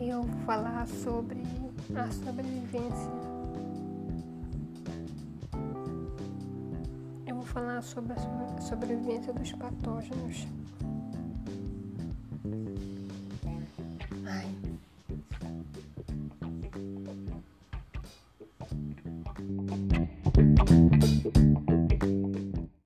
eu vou falar sobre a sobrevivência. Eu vou falar sobre a sobrevivência dos patógenos. Ai.